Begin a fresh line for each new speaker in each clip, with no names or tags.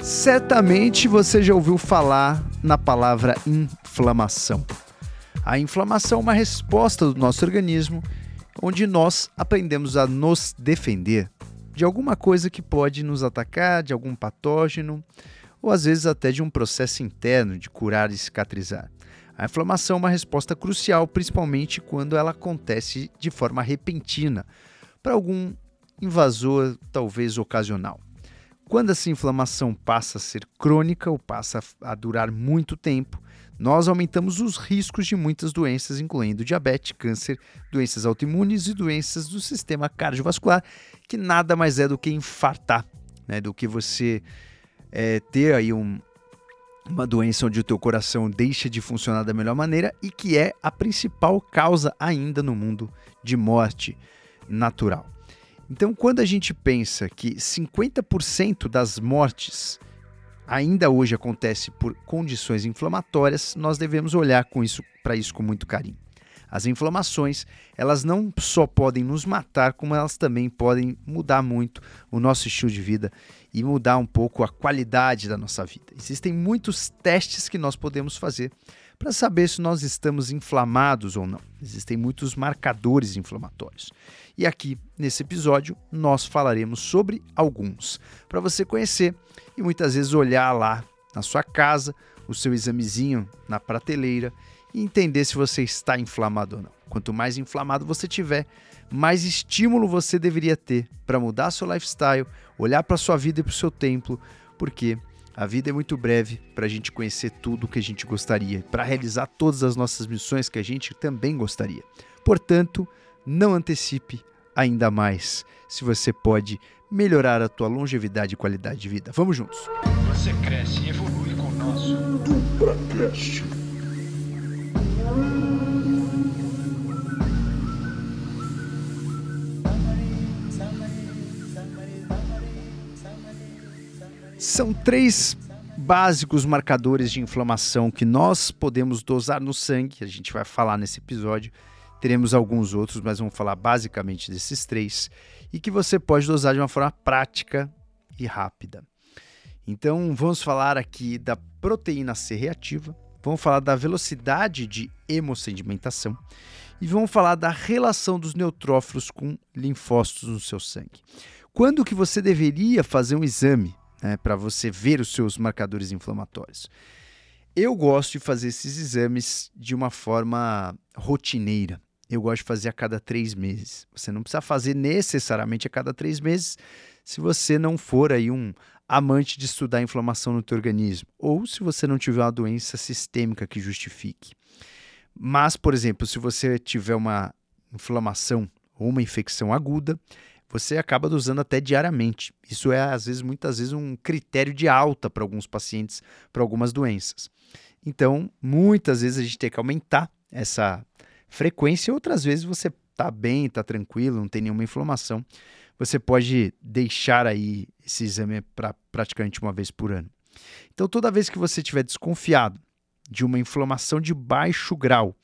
Certamente você já ouviu falar na palavra inflamação. A inflamação é uma resposta do nosso organismo onde nós aprendemos a nos defender de alguma coisa que pode nos atacar, de algum patógeno, ou às vezes até de um processo interno de curar e cicatrizar. A inflamação é uma resposta crucial, principalmente quando ela acontece de forma repentina, para algum invasor, talvez ocasional. Quando essa inflamação passa a ser crônica ou passa a durar muito tempo, nós aumentamos os riscos de muitas doenças, incluindo diabetes, câncer, doenças autoimunes e doenças do sistema cardiovascular, que nada mais é do que infartar, né? do que você é, ter aí um, uma doença onde o teu coração deixa de funcionar da melhor maneira e que é a principal causa ainda no mundo de morte natural. Então, quando a gente pensa que 50% das mortes ainda hoje acontece por condições inflamatórias, nós devemos olhar com isso para isso com muito carinho. As inflamações, elas não só podem nos matar, como elas também podem mudar muito o nosso estilo de vida e mudar um pouco a qualidade da nossa vida. Existem muitos testes que nós podemos fazer para saber se nós estamos inflamados ou não. Existem muitos marcadores inflamatórios. E aqui, nesse episódio, nós falaremos sobre alguns, para você conhecer e muitas vezes olhar lá na sua casa, o seu examezinho na prateleira e entender se você está inflamado ou não. Quanto mais inflamado você tiver, mais estímulo você deveria ter para mudar seu lifestyle, olhar para sua vida e para o seu templo, porque a vida é muito breve para a gente conhecer tudo o que a gente gostaria, para realizar todas as nossas missões que a gente também gostaria. Portanto, não antecipe ainda mais se você pode melhorar a tua longevidade e qualidade de vida. Vamos juntos.
Você cresce e evolui com o nosso DupraCast.
São três básicos marcadores de inflamação que nós podemos dosar no sangue, a gente vai falar nesse episódio. Teremos alguns outros, mas vamos falar basicamente desses três e que você pode dosar de uma forma prática e rápida. Então, vamos falar aqui da proteína C reativa, vamos falar da velocidade de hemossedimentação e vamos falar da relação dos neutrófilos com linfócitos no seu sangue. Quando que você deveria fazer um exame né, para você ver os seus marcadores inflamatórios. Eu gosto de fazer esses exames de uma forma rotineira. Eu gosto de fazer a cada três meses. Você não precisa fazer necessariamente a cada três meses se você não for aí um amante de estudar a inflamação no teu organismo ou se você não tiver uma doença sistêmica que justifique. Mas, por exemplo, se você tiver uma inflamação ou uma infecção aguda, você acaba usando até diariamente. Isso é, às vezes, muitas vezes, um critério de alta para alguns pacientes, para algumas doenças. Então, muitas vezes a gente tem que aumentar essa frequência, outras vezes você está bem, está tranquilo, não tem nenhuma inflamação. Você pode deixar aí esse exame para praticamente uma vez por ano. Então, toda vez que você estiver desconfiado de uma inflamação de baixo grau,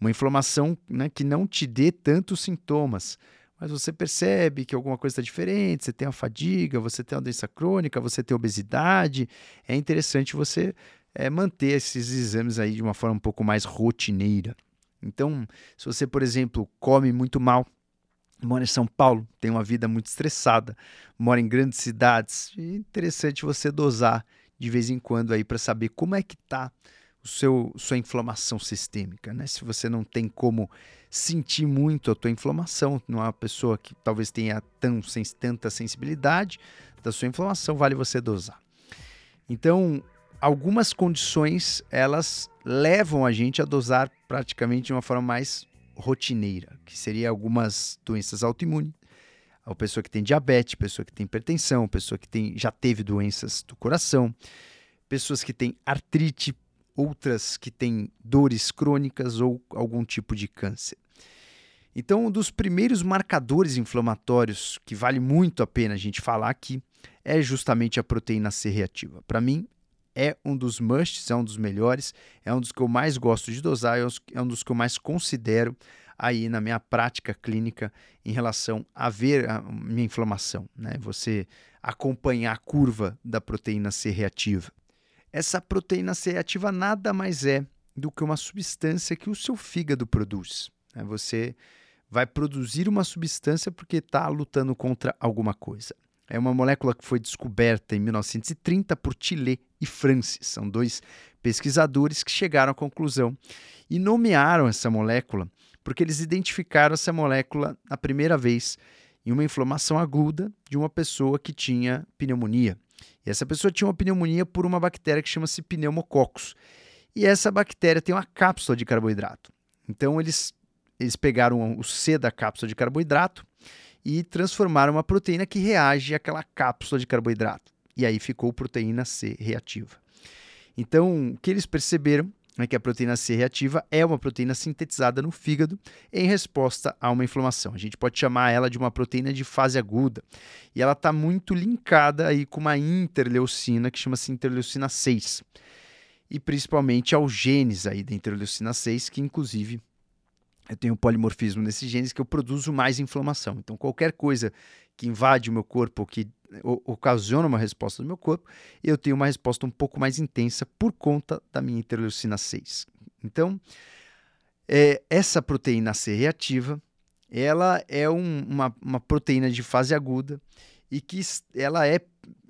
uma inflamação né, que não te dê tantos sintomas, mas você percebe que alguma coisa está diferente, você tem a fadiga, você tem uma doença crônica, você tem obesidade, é interessante você é, manter esses exames aí de uma forma um pouco mais rotineira. Então, se você, por exemplo, come muito mal, mora em São Paulo, tem uma vida muito estressada, mora em grandes cidades, é interessante você dosar de vez em quando aí para saber como é que está o seu sua inflamação sistêmica, né? Se você não tem como sentir muito a tua inflamação, não é uma pessoa que talvez tenha tão, sem, tanta sensibilidade da sua inflamação, vale você dosar. Então, algumas condições elas levam a gente a dosar praticamente de uma forma mais rotineira, que seria algumas doenças autoimunes, a pessoa que tem diabetes, pessoa que tem hipertensão, pessoa que tem, já teve doenças do coração, pessoas que têm artrite, outras que têm dores crônicas ou algum tipo de câncer. Então, um dos primeiros marcadores inflamatórios que vale muito a pena a gente falar aqui é justamente a proteína C reativa. Para mim, é um dos musts, é um dos melhores, é um dos que eu mais gosto de dosar, é um dos que eu mais considero aí na minha prática clínica em relação a ver a minha inflamação. Né? Você acompanhar a curva da proteína C reativa. Essa proteína C reativa nada mais é do que uma substância que o seu fígado produz. Né? Você vai produzir uma substância porque está lutando contra alguma coisa. É uma molécula que foi descoberta em 1930 por Tillet e Francis. São dois pesquisadores que chegaram à conclusão e nomearam essa molécula porque eles identificaram essa molécula a primeira vez em uma inflamação aguda de uma pessoa que tinha pneumonia. E essa pessoa tinha uma pneumonia por uma bactéria que chama-se pneumococcus. E essa bactéria tem uma cápsula de carboidrato. Então eles, eles pegaram o C da cápsula de carboidrato e transformaram uma proteína que reage àquela cápsula de carboidrato. E aí ficou proteína C reativa. Então, o que eles perceberam é que a proteína C reativa é uma proteína sintetizada no fígado em resposta a uma inflamação. A gente pode chamar ela de uma proteína de fase aguda. E ela está muito linkada aí com uma interleucina que chama-se interleucina 6. E principalmente aos genes aí da interleucina 6, que inclusive eu tenho polimorfismo nesses genes que eu produzo mais inflamação. Então, qualquer coisa que invade o meu corpo, que ocasiona uma resposta do meu corpo, eu tenho uma resposta um pouco mais intensa por conta da minha interleucina 6. Então, é, essa proteína C reativa, ela é um, uma, uma proteína de fase aguda e que ela é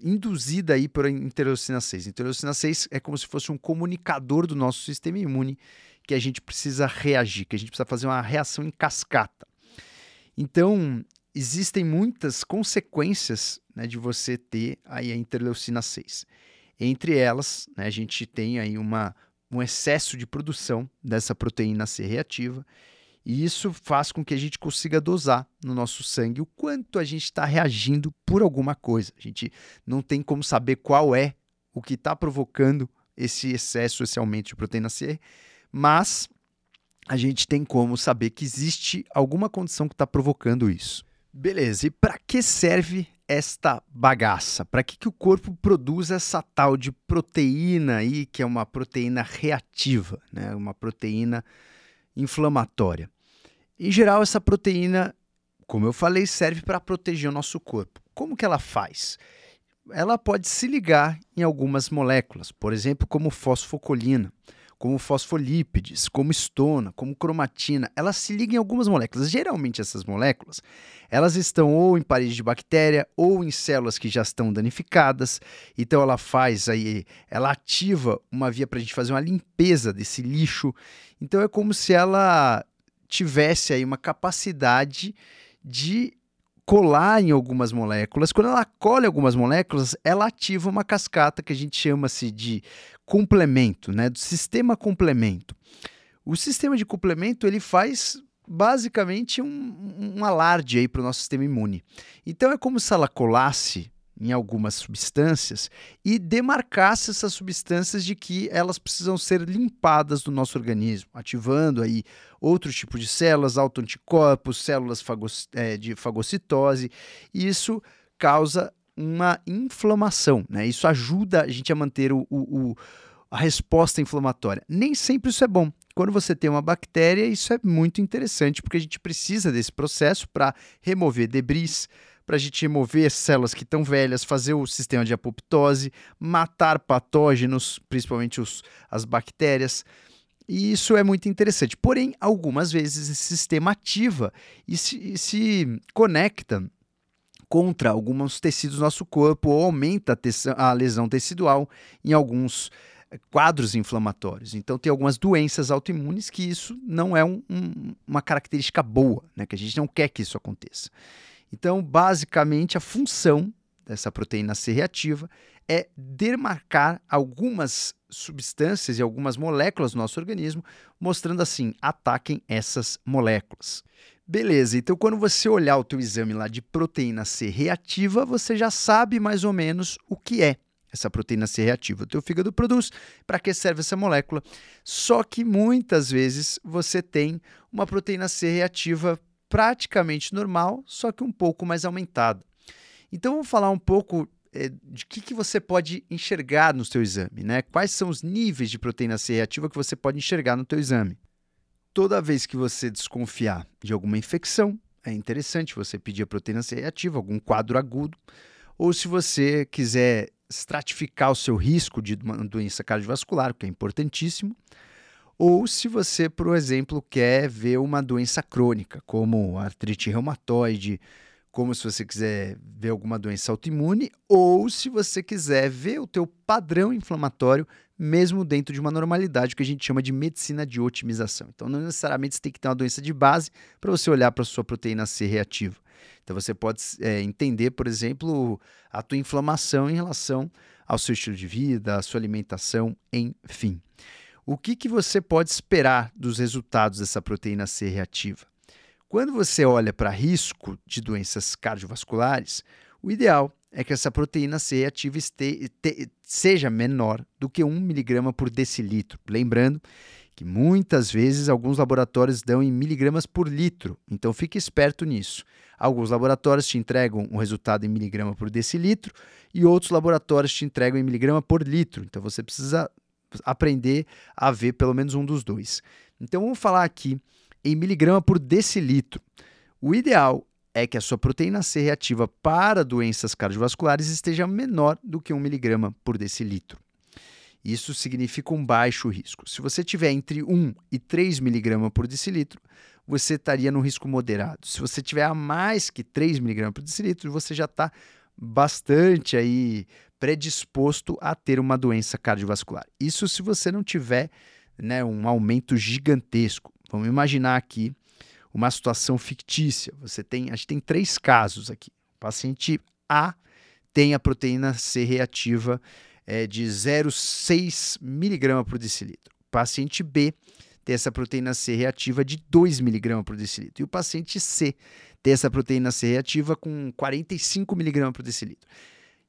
induzida aí por interleucina 6. Interleucina 6 é como se fosse um comunicador do nosso sistema imune que a gente precisa reagir, que a gente precisa fazer uma reação em cascata. Então, existem muitas consequências né, de você ter aí a interleucina 6. Entre elas, né, a gente tem aí uma, um excesso de produção dessa proteína C reativa, e isso faz com que a gente consiga dosar no nosso sangue o quanto a gente está reagindo por alguma coisa. A gente não tem como saber qual é o que está provocando esse excesso, esse aumento de proteína C, mas a gente tem como saber que existe alguma condição que está provocando isso. Beleza, e para que serve esta bagaça? Para que, que o corpo produz essa tal de proteína aí, que é uma proteína reativa, né? uma proteína inflamatória? Em geral, essa proteína, como eu falei, serve para proteger o nosso corpo. Como que ela faz? Ela pode se ligar em algumas moléculas, por exemplo, como fosfocolina como fosfolípides, como estona, como cromatina, elas se ligam em algumas moléculas. Geralmente essas moléculas, elas estão ou em parede de bactéria ou em células que já estão danificadas. Então ela faz aí, ela ativa uma via para a gente fazer uma limpeza desse lixo. Então é como se ela tivesse aí uma capacidade de colar em algumas moléculas. Quando ela cola em algumas moléculas, ela ativa uma cascata que a gente chama-se de complemento, né, do sistema complemento. O sistema de complemento ele faz basicamente um, um alarde aí para o nosso sistema imune. Então é como se ela colasse em algumas substâncias e demarcasse essas substâncias de que elas precisam ser limpadas do nosso organismo, ativando aí outros tipos de células, autoanticorpos, células é, de fagocitose, e isso causa uma inflamação, né? Isso ajuda a gente a manter o, o, a resposta inflamatória. Nem sempre isso é bom. Quando você tem uma bactéria, isso é muito interessante, porque a gente precisa desse processo para remover debris, para a gente remover células que estão velhas, fazer o sistema de apoptose, matar patógenos, principalmente os, as bactérias. E isso é muito interessante. Porém, algumas vezes esse sistema ativa e se, e se conecta contra alguns tecidos do nosso corpo ou aumenta a, a lesão tecidual em alguns eh, quadros inflamatórios. Então, tem algumas doenças autoimunes que isso não é um, um, uma característica boa, né? que a gente não quer que isso aconteça. Então, basicamente, a função dessa proteína C reativa é demarcar algumas substâncias e algumas moléculas do nosso organismo, mostrando assim, ataquem essas moléculas. Beleza, então quando você olhar o teu exame lá de proteína C reativa, você já sabe mais ou menos o que é essa proteína C reativa. O teu fígado produz, para que serve essa molécula? Só que muitas vezes você tem uma proteína C reativa praticamente normal, só que um pouco mais aumentada. Então vamos falar um pouco é, de que, que você pode enxergar no seu exame, né? Quais são os níveis de proteína C reativa que você pode enxergar no teu exame? Toda vez que você desconfiar de alguma infecção, é interessante você pedir a proteína C reativa, algum quadro agudo, ou se você quiser estratificar o seu risco de uma doença cardiovascular, que é importantíssimo, ou se você, por exemplo, quer ver uma doença crônica, como artrite reumatoide, como se você quiser ver alguma doença autoimune, ou se você quiser ver o teu padrão inflamatório mesmo dentro de uma normalidade que a gente chama de medicina de otimização. Então, não necessariamente você tem que ter uma doença de base para você olhar para sua proteína C reativa. Então, você pode é, entender, por exemplo, a tua inflamação em relação ao seu estilo de vida, à sua alimentação, enfim. O que, que você pode esperar dos resultados dessa proteína C reativa? Quando você olha para risco de doenças cardiovasculares, o ideal é que essa proteína C reativa este, te, seja menor do que 1 mg por decilitro. Lembrando que muitas vezes alguns laboratórios dão em miligramas por litro, então fique esperto nisso. Alguns laboratórios te entregam o um resultado em miligrama por decilitro e outros laboratórios te entregam em miligrama por litro, então você precisa aprender a ver pelo menos um dos dois. Então vamos falar aqui em miligrama por decilitro. O ideal é que a sua proteína C reativa para doenças cardiovasculares esteja menor do que 1 miligrama por decilitro. Isso significa um baixo risco. Se você tiver entre 1 e 3 miligramas por decilitro, você estaria no risco moderado. Se você tiver a mais que 3 miligramas por decilitro, você já está bastante aí predisposto a ter uma doença cardiovascular. Isso se você não tiver né, um aumento gigantesco. Vamos imaginar aqui uma situação fictícia. Você tem, a gente tem três casos aqui. O paciente A tem a proteína C reativa é, de 0,6 mg por decilitro. O paciente B tem essa proteína C reativa de 2 mg por decilitro. E o paciente C tem essa proteína C reativa com 45 mg por decilitro.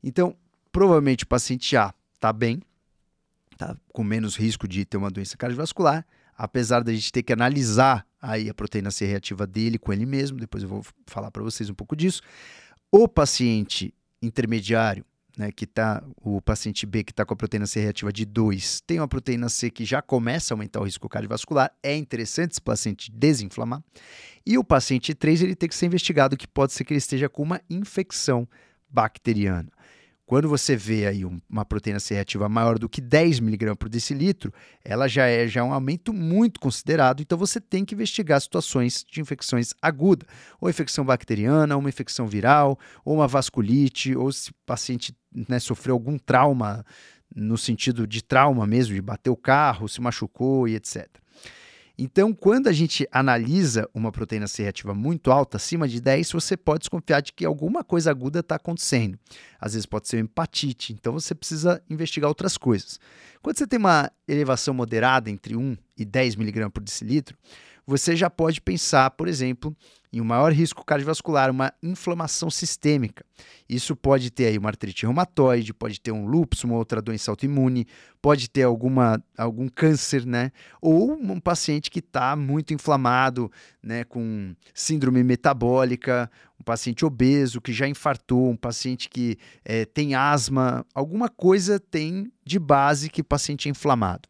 Então, provavelmente o paciente A está bem, está com menos risco de ter uma doença cardiovascular apesar da gente ter que analisar aí a proteína C reativa dele com ele mesmo, depois eu vou falar para vocês um pouco disso. O paciente intermediário, né, que tá o paciente B que está com a proteína C reativa de 2, tem uma proteína C que já começa a aumentar o risco cardiovascular, é interessante esse paciente desinflamar. E o paciente 3, ele tem que ser investigado que pode ser que ele esteja com uma infecção bacteriana. Quando você vê aí uma proteína C reativa maior do que 10 mg por decilitro, ela já é já é um aumento muito considerado, então você tem que investigar situações de infecções agudas, ou infecção bacteriana, ou uma infecção viral, ou uma vasculite, ou se o paciente né, sofreu algum trauma, no sentido de trauma mesmo, de bater o carro, se machucou e etc. Então, quando a gente analisa uma proteína C reativa muito alta, acima de 10, você pode desconfiar de que alguma coisa aguda está acontecendo. Às vezes pode ser uma hepatite, então você precisa investigar outras coisas. Quando você tem uma elevação moderada entre 1 e 10 mg por decilitro, você já pode pensar, por exemplo, em um maior risco cardiovascular, uma inflamação sistêmica. Isso pode ter aí uma artrite reumatoide, pode ter um lúpus, uma outra doença autoimune, pode ter alguma, algum câncer, né? Ou um paciente que está muito inflamado, né, com síndrome metabólica, um paciente obeso que já infartou, um paciente que é, tem asma, alguma coisa tem de base que o paciente é inflamado.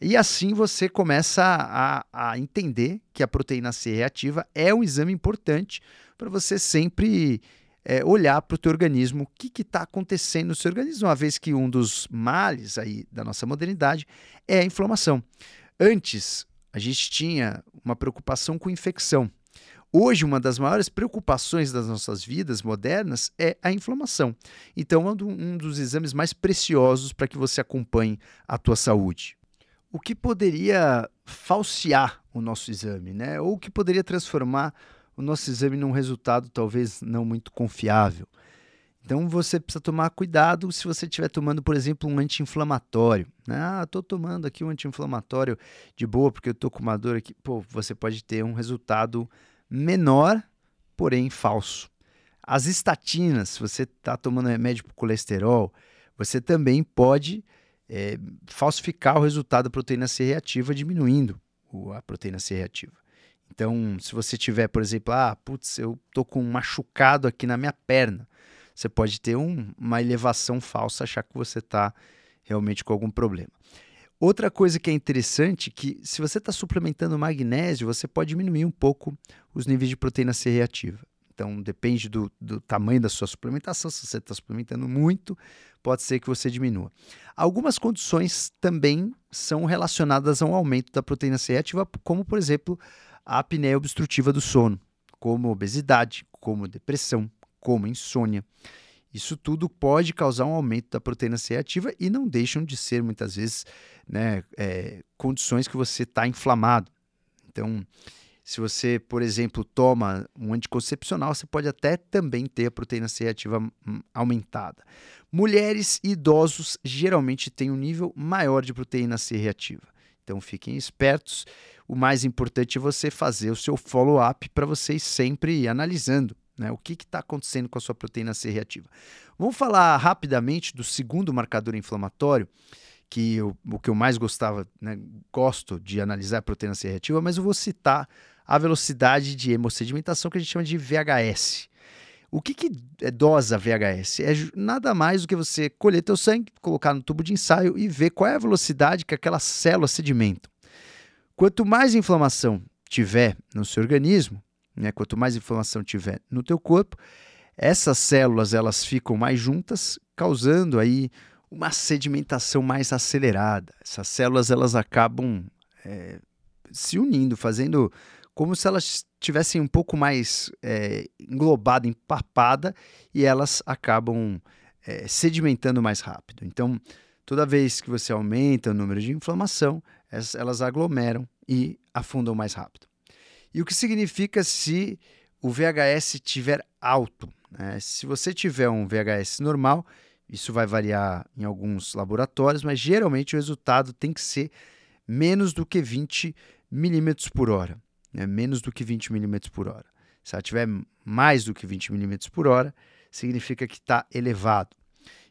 E assim você começa a, a entender que a proteína C reativa é um exame importante para você sempre é, olhar para o teu organismo, o que está acontecendo no seu organismo, uma vez que um dos males aí da nossa modernidade é a inflamação. Antes, a gente tinha uma preocupação com infecção. Hoje, uma das maiores preocupações das nossas vidas modernas é a inflamação. Então, é um dos exames mais preciosos para que você acompanhe a tua saúde o que poderia falsear o nosso exame, né? Ou o que poderia transformar o nosso exame num resultado talvez não muito confiável. Então você precisa tomar cuidado se você estiver tomando, por exemplo, um anti-inflamatório. Né? Ah, estou tomando aqui um anti-inflamatório de boa porque eu estou com uma dor aqui. Pô, você pode ter um resultado menor, porém falso. As estatinas, se você está tomando remédio para colesterol, você também pode é, falsificar o resultado da proteína C reativa, diminuindo a proteína C reativa. Então, se você tiver, por exemplo, ah, putz, eu tô com um machucado aqui na minha perna, você pode ter um, uma elevação falsa, achar que você está realmente com algum problema. Outra coisa que é interessante que se você está suplementando magnésio, você pode diminuir um pouco os níveis de proteína C reativa. Então, depende do, do tamanho da sua suplementação. Se você está suplementando muito, pode ser que você diminua. Algumas condições também são relacionadas a um aumento da proteína C reativa, como, por exemplo, a apneia obstrutiva do sono, como obesidade, como depressão, como insônia. Isso tudo pode causar um aumento da proteína C reativa e não deixam de ser, muitas vezes, né, é, condições que você está inflamado. Então, se você, por exemplo, toma um anticoncepcional, você pode até também ter a proteína C reativa hum, aumentada. Mulheres e idosos geralmente têm um nível maior de proteína C reativa. Então fiquem espertos. O mais importante é você fazer o seu follow-up para vocês sempre ir analisando né, o que está acontecendo com a sua proteína C reativa. Vamos falar rapidamente do segundo marcador inflamatório, que eu, o que eu mais gostava, né, gosto de analisar a proteína C reativa, mas eu vou citar a velocidade de hemossedimentação que a gente chama de VHS. O que, que é dosa VHS? É nada mais do que você colher teu sangue, colocar no tubo de ensaio e ver qual é a velocidade que aquelas células sedimentam. Quanto mais inflamação tiver no seu organismo, né, quanto mais inflamação tiver no teu corpo, essas células elas ficam mais juntas, causando aí uma sedimentação mais acelerada. Essas células elas acabam é, se unindo, fazendo como se elas tivessem um pouco mais é, englobada, empapada, e elas acabam é, sedimentando mais rápido. Então, toda vez que você aumenta o número de inflamação, elas aglomeram e afundam mais rápido. E o que significa se o VHS estiver alto? Né? Se você tiver um VHS normal, isso vai variar em alguns laboratórios, mas geralmente o resultado tem que ser menos do que 20 milímetros por hora né, menos do que 20 mm por hora. Se ela tiver mais do que 20 mm por hora, significa que está elevado.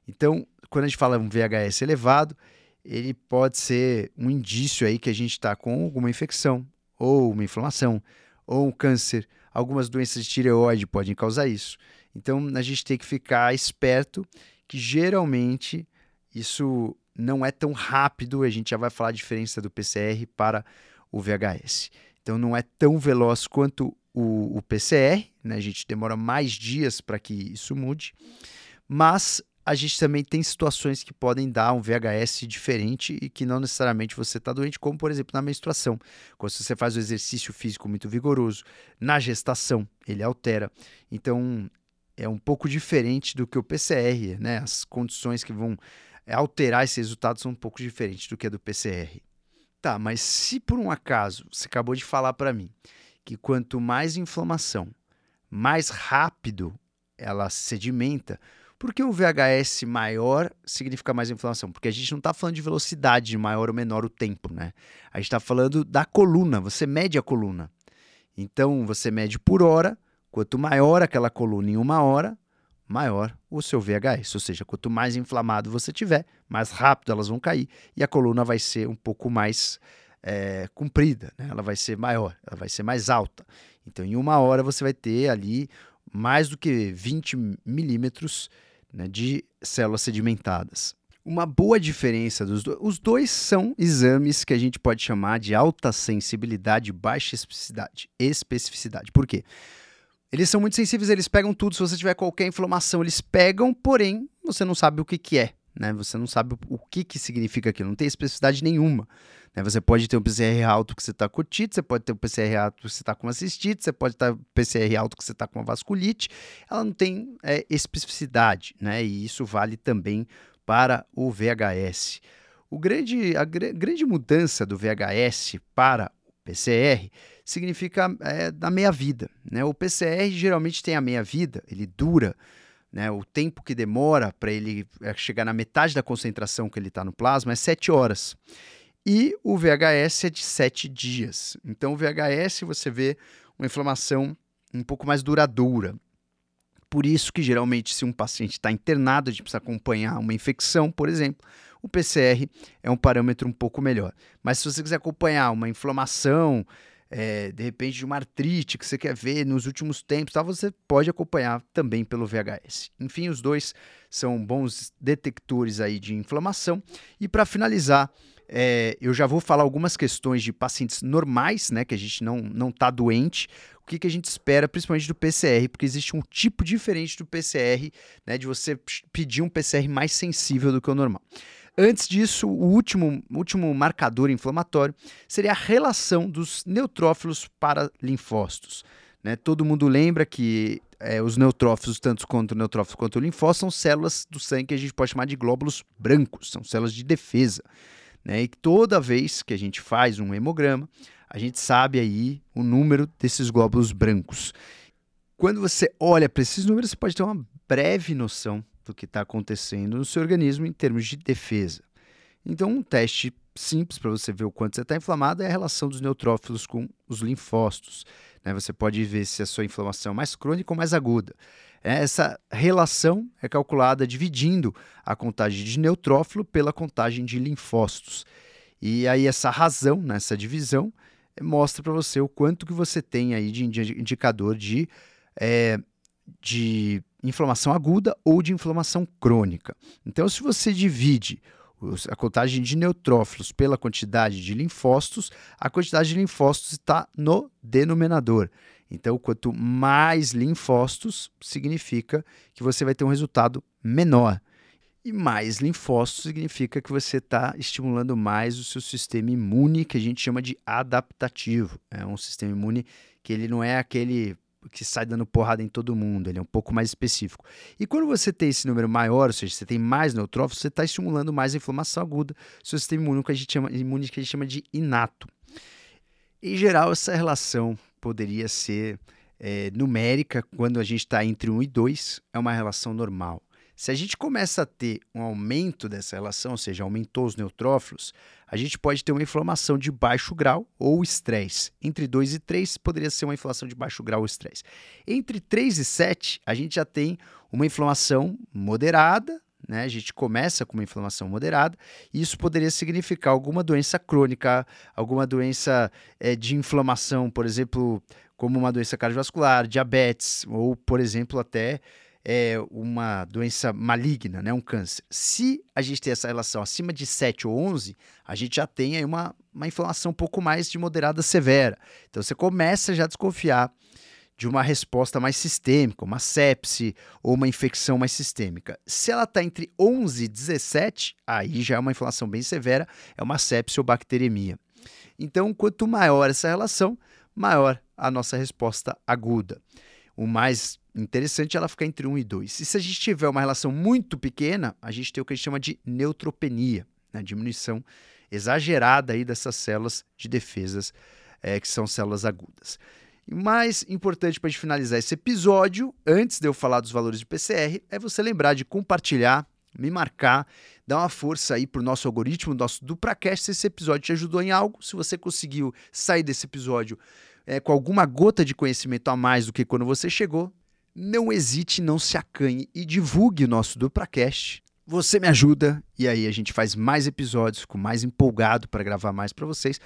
Então, quando a gente fala um VHS elevado, ele pode ser um indício aí que a gente está com alguma infecção, ou uma inflamação, ou um câncer. Algumas doenças de tireoide podem causar isso. Então, a gente tem que ficar esperto que geralmente isso não é tão rápido. A gente já vai falar a diferença do PCR para o VHS. Então não é tão veloz quanto o, o PCR, né? a gente demora mais dias para que isso mude, mas a gente também tem situações que podem dar um VHS diferente e que não necessariamente você está doente, como por exemplo na menstruação. Quando você faz o exercício físico muito vigoroso, na gestação ele altera. Então é um pouco diferente do que o PCR, né? As condições que vão alterar esse resultado são um pouco diferentes do que a do PCR. Tá, mas se por um acaso você acabou de falar para mim que quanto mais inflamação, mais rápido ela sedimenta, por que o VHS maior significa mais inflamação? Porque a gente não está falando de velocidade de maior ou menor o tempo, né? A gente está falando da coluna, você mede a coluna. Então você mede por hora, quanto maior aquela coluna em uma hora, maior o seu VHS. Ou seja, quanto mais inflamado você tiver, mais rápido elas vão cair e a coluna vai ser um pouco mais é, comprida, né? ela vai ser maior, ela vai ser mais alta. Então, em uma hora você vai ter ali mais do que 20 milímetros né, de células sedimentadas. Uma boa diferença dos dois. Os dois são exames que a gente pode chamar de alta sensibilidade baixa especificidade. Especificidade. Por quê? Eles são muito sensíveis, eles pegam tudo. Se você tiver qualquer inflamação, eles pegam, porém, você não sabe o que, que é. Né? Você não sabe o que, que significa aquilo, não tem especificidade nenhuma. Né? Você pode ter um PCR alto que você está com otite, você pode ter um PCR alto que você está com uma você pode ter um PCR alto que você está com uma vasculite. Ela não tem é, especificidade, né? e isso vale também para o VHS. O grande, a gr grande mudança do VHS para PCR significa é, da meia-vida. Né? O PCR geralmente tem a meia-vida, ele dura, né? o tempo que demora para ele é, chegar na metade da concentração que ele está no plasma é 7 horas. E o VHS é de 7 dias. Então, o VHS você vê uma inflamação um pouco mais duradoura. Por isso que geralmente, se um paciente está internado, a gente precisa acompanhar uma infecção, por exemplo, o PCR é um parâmetro um pouco melhor. Mas se você quiser acompanhar uma inflamação, é, de repente de uma artrite que você quer ver nos últimos tempos, tá? você pode acompanhar também pelo VHS. Enfim, os dois são bons detectores aí de inflamação. E para finalizar, é, eu já vou falar algumas questões de pacientes normais, né, que a gente não não está doente, o que, que a gente espera, principalmente do PCR, porque existe um tipo diferente do PCR, né, de você pedir um PCR mais sensível do que o normal. Antes disso, o último, último marcador inflamatório seria a relação dos neutrófilos para linfócitos. Né? Todo mundo lembra que é, os neutrófilos, tanto quanto neutrófilos quanto linfócitos, são células do sangue que a gente pode chamar de glóbulos brancos, são células de defesa. Né? E toda vez que a gente faz um hemograma, a gente sabe aí o número desses glóbulos brancos. Quando você olha para esses números, você pode ter uma breve noção do que está acontecendo no seu organismo em termos de defesa. Então, um teste simples para você ver o quanto você está inflamado é a relação dos neutrófilos com os linfócitos. Né? Você pode ver se a sua inflamação é mais crônica ou mais aguda. Essa relação é calculada dividindo a contagem de neutrófilo pela contagem de linfócitos. E aí essa razão, nessa né, divisão, mostra para você o quanto que você tem aí de indicador de, é, de inflamação aguda ou de inflamação crônica. Então, se você divide a contagem de neutrófilos pela quantidade de linfócitos, a quantidade de linfócitos está no denominador. Então, quanto mais linfócitos, significa que você vai ter um resultado menor. E mais linfócitos significa que você está estimulando mais o seu sistema imune, que a gente chama de adaptativo. É um sistema imune que ele não é aquele que sai dando porrada em todo mundo, ele é um pouco mais específico. E quando você tem esse número maior, ou seja, você tem mais neutrófilos, você está estimulando mais a inflamação aguda, seu sistema imune que a gente chama, imune que a gente chama de inato. Em geral, essa relação poderia ser é, numérica, quando a gente está entre 1 e 2, é uma relação normal. Se a gente começa a ter um aumento dessa relação, ou seja, aumentou os neutrófilos, a gente pode ter uma inflamação de baixo grau ou estresse. Entre 2 e 3 poderia ser uma inflamação de baixo grau ou estresse. Entre 3 e 7, a gente já tem uma inflamação moderada, né? A gente começa com uma inflamação moderada, e isso poderia significar alguma doença crônica, alguma doença é, de inflamação, por exemplo, como uma doença cardiovascular, diabetes, ou, por exemplo, até é, uma doença maligna, né, um câncer. Se a gente tem essa relação acima de 7 ou 11, a gente já tem aí uma, uma inflamação um pouco mais de moderada severa. Então você começa já a desconfiar de uma resposta mais sistêmica, uma sepse ou uma infecção mais sistêmica. Se ela está entre 11 e 17, aí já é uma inflamação bem severa, é uma sepse ou bacteremia. Então, quanto maior essa relação, maior a nossa resposta aguda. O mais interessante é ela ficar entre 1 e 2. E se a gente tiver uma relação muito pequena, a gente tem o que a gente chama de neutropenia, né? diminuição exagerada aí dessas células de defesas, é, que são células agudas. E mais importante para a gente finalizar esse episódio, antes de eu falar dos valores de PCR, é você lembrar de compartilhar, me marcar, dar uma força aí para o nosso algoritmo, nosso DupraCast, se esse episódio te ajudou em algo, se você conseguiu sair desse episódio é, com alguma gota de conhecimento a mais do que quando você chegou, não hesite, não se acanhe e divulgue o nosso DupraCast. Você me ajuda e aí a gente faz mais episódios, fico mais empolgado para gravar mais para vocês.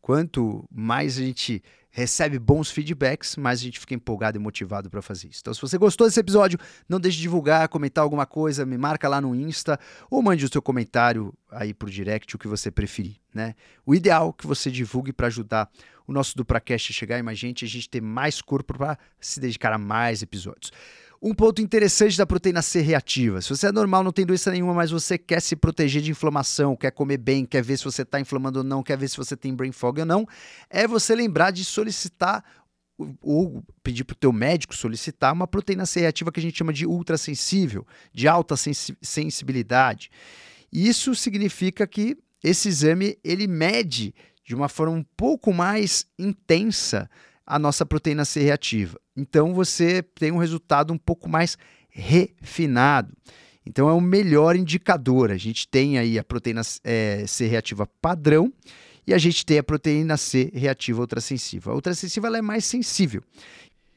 Quanto mais a gente recebe bons feedbacks, mais a gente fica empolgado e motivado para fazer isso. Então, se você gostou desse episódio, não deixe de divulgar, comentar alguma coisa, me marca lá no Insta ou mande o seu comentário aí por direct, o que você preferir, né? O ideal é que você divulgue para ajudar o nosso DupraCast a chegar em mais gente, a gente ter mais corpo para se dedicar a mais episódios. Um ponto interessante da proteína C reativa. Se você é normal, não tem doença nenhuma, mas você quer se proteger de inflamação, quer comer bem, quer ver se você está inflamando ou não, quer ver se você tem brain fog ou não, é você lembrar de solicitar ou pedir para o teu médico solicitar uma proteína C reativa que a gente chama de ultrassensível, de alta sensibilidade. Isso significa que esse exame ele mede de uma forma um pouco mais intensa a nossa proteína C reativa. Então você tem um resultado um pouco mais refinado. Então é o melhor indicador. A gente tem aí a proteína é, C reativa padrão e a gente tem a proteína C reativa ultrassensível. A ultrassensível ela é mais sensível.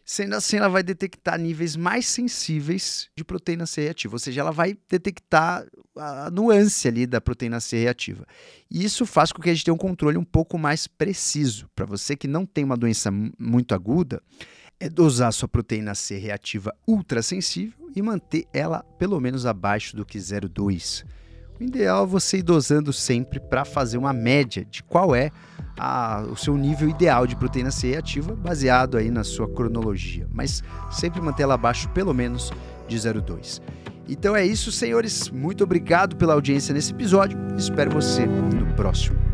Sendo assim, ela vai detectar níveis mais sensíveis de proteína C reativa, ou seja, ela vai detectar a nuance ali da proteína C reativa. E isso faz com que a gente tenha um controle um pouco mais preciso. Para você que não tem uma doença muito aguda, é dosar sua proteína C reativa ultrassensível e manter ela pelo menos abaixo do que 0,2. O ideal é você ir dosando sempre para fazer uma média de qual é a, o seu nível ideal de proteína C reativa, baseado aí na sua cronologia, mas sempre manter ela abaixo pelo menos de 0,2. Então é isso, senhores. Muito obrigado pela audiência nesse episódio. Espero você no próximo.